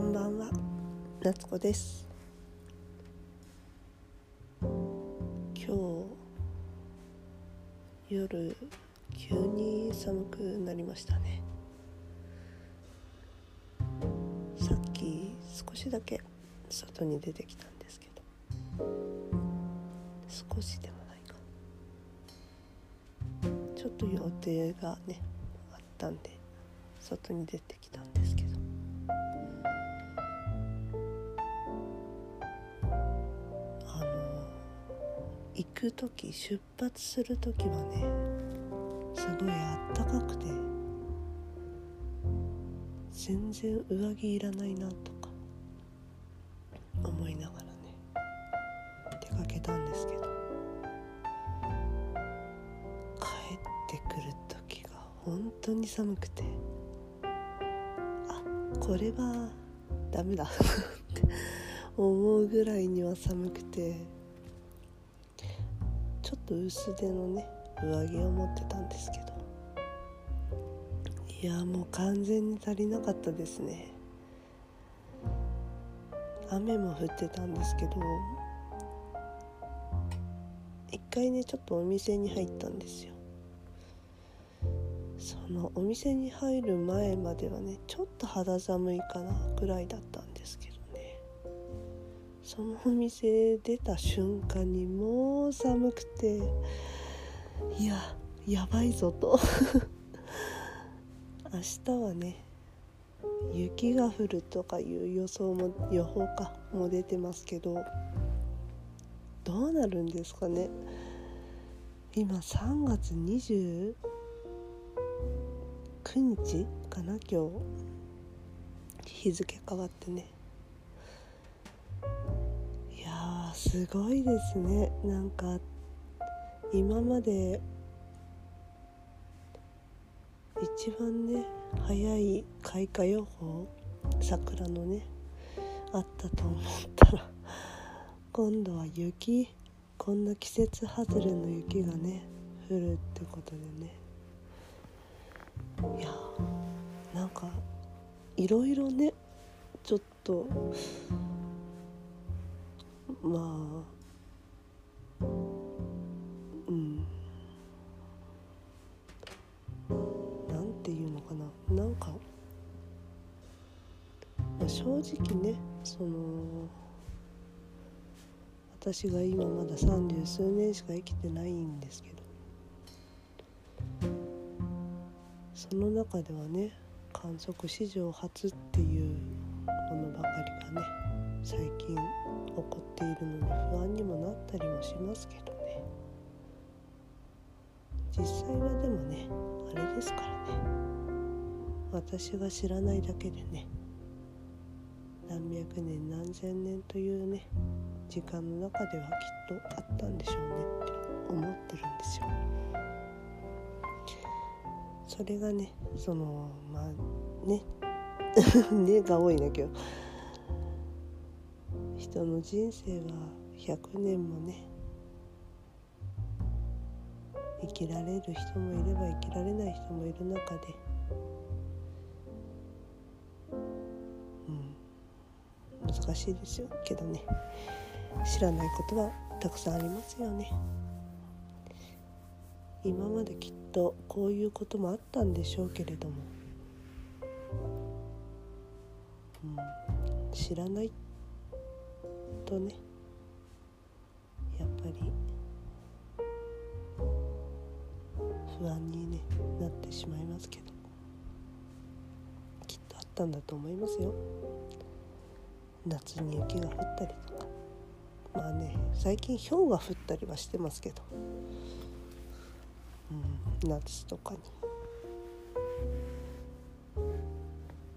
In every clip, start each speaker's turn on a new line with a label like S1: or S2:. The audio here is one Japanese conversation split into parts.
S1: こんばんは。夏子です。今日夜急に寒くなりましたね。さっき少しだけ外に出てきたんですけど少しでもないか。ちょっと予定がねあったんで外に出てきたんで。行く時出発する時はねすごいあったかくて全然上着いらないなとか思いながらね出かけたんですけど帰ってくる時が本当に寒くてあこれはダメだって思うぐらいには寒くてと薄手のね上着を持ってたんですけど。いやもう完全に足りなかったですね。雨も降ってたんですけど一回ねちょっとお店に入ったんですよ。そのお店に入る前まではねちょっと肌寒いかなぐらいだったんそのお店出た瞬間にもう寒くていややばいぞと。明日はね雪が降るとかいう予想も予報かも出てますけどどうなるんですかね。今3月29日かな今日。日付変わってね。やすごいですね。なんか今まで一番ね早い開花予報桜のねあったと思ったら 今度は雪こんな季節外れの雪がね降るってことでね。いやなんかいろいろねちょっとまあうん。なんていうのかな。なんか、まあ、正直ねその私が今まだ三十数年しか生きてないんですけどその中ではね観測史上初っていうものばかりがね最近起こっているので不安にもなったりもしますけどね実際はでもねあれですからね私が知らないだけでね何百年何千年というね時間の中ではきっとあったんでしょうねって思ってるんですよ。それがねそのまあね ねが多いんだけど人の人生は100年もね生きられる人もいれば生きられない人もいる中でうん難しいですよけどね。知らないことはたくさんありますよね。今まできっとこういうこともあったんでしょうけれども、うん、知らないってとねやっぱり不安に、ね、なってしまいますけどきっとあったんだと思いますよ。夏に雪が降ったりとか。まあね最近氷が降ったりはしてますけど、うん、夏とかに。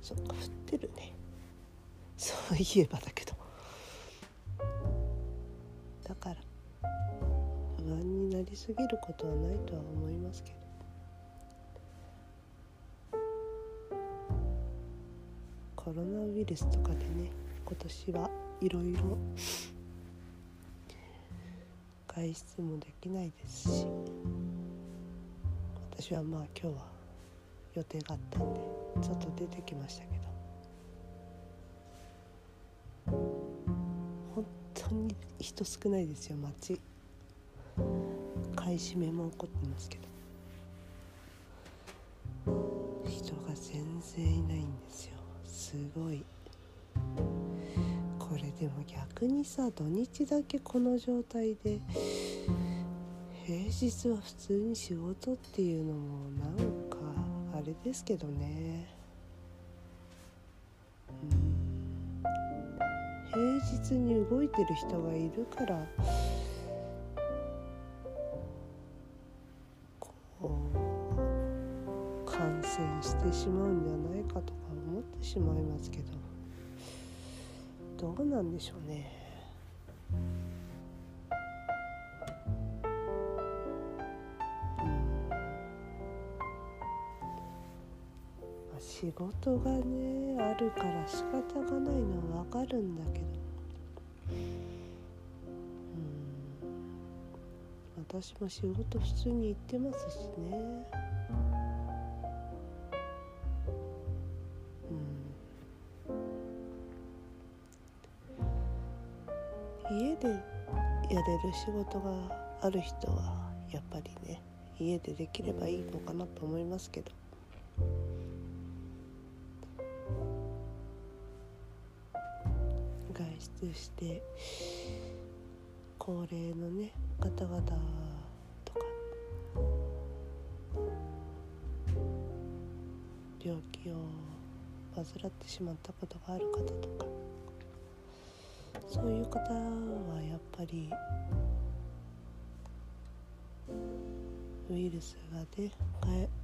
S1: そっか降ってるね。そういえばだけど。だから。不安になりすぎることはないとは思いますけど。コロナウイルスとかでね今年はいろいろ外出もできないですし私はまあ今日は予定があったんでちょっと出てきましたけど。人少ないですよ街。買い占めも起こってますけど。人が全然いないんですよ。すごい。これでも逆にさ土日だけこの状態で平日は普通に仕事っていうのもなんかあれですけどね。平日に動いてる人がいるからこう感染してしまうんじゃないかとか思ってしまいますけどどうなんでしょうね。仕事がねあるから仕方がないのは分かるんだけど。うん。私も仕事普通に行ってますしね。うん。家でやれる仕事がある人はやっぱりね家でできればいいのかなと思いますけど。して高齢のね方々とか病気を患ってしまったことがある方とかそういう方はやっぱりウイルスがね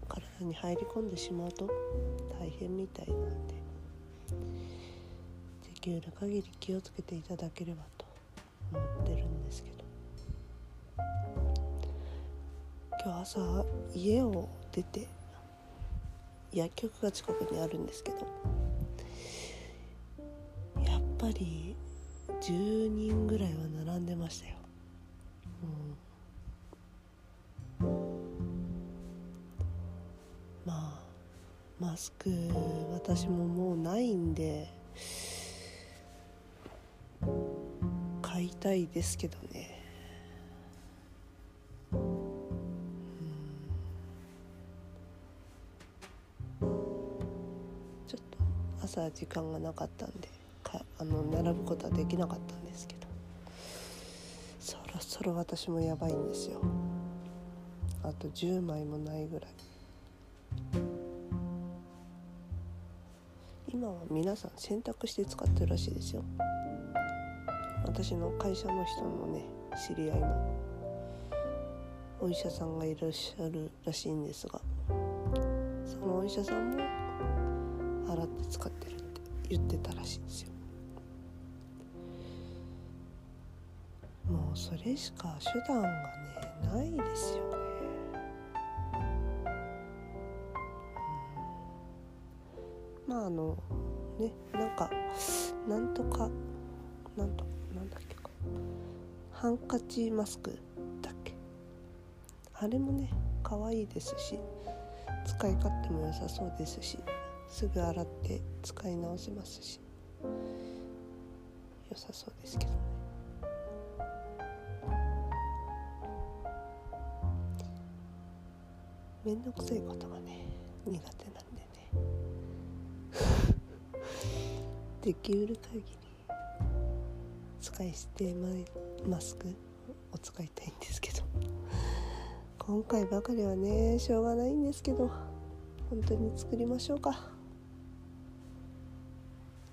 S1: 体に入り込んでしまうと大変みたいなんできる限り気をつけていただければと思ってるんですけど。今日朝家を出て薬局が近くにあるんですけどやっぱり10人ぐらいは並んでましたよ、うん、まあマスク私ももうないんでいたいですけどね。ちょっと朝時間がなかったんでかあの並ぶことはできなかったんですけど。そろそろ私もやばいんですよ。あと10枚もないぐらい。今は皆さん選択して使ってるらしいですよ。私の会社の人のね知り合いもお医者さんがいらっしゃるらしいんですがそのお医者さんも洗って使ってるって言ってたらしいんですよ。もうそれしか手段がねないですよね、うん、まああのねなんかなんとかなんとなんだっけか。ハンカチマスクだっけ。あれもね可愛いですし使い勝手も良さそうですしすぐ洗って使い直せますし良さそうですけどね。めんどくさいことがね苦手なんでね。できうる限り使い捨てマスクを使いたいんですけど。今回ばかりはねしょうがないんですけど本当に作りましょうか。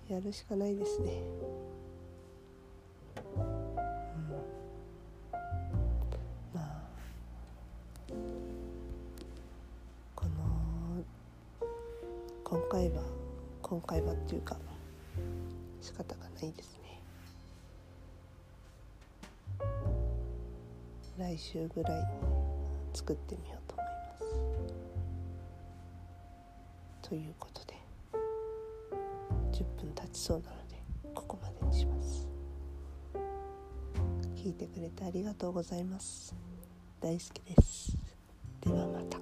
S1: やるしかないですね、うん、まあこの今回は今回はっていうか仕方がないですね。来週ぐらいに作ってみようと思います。ということで10分経ちそうなのでここまでにします。聞いてくれてありがとうございます。大好きです。ではまた。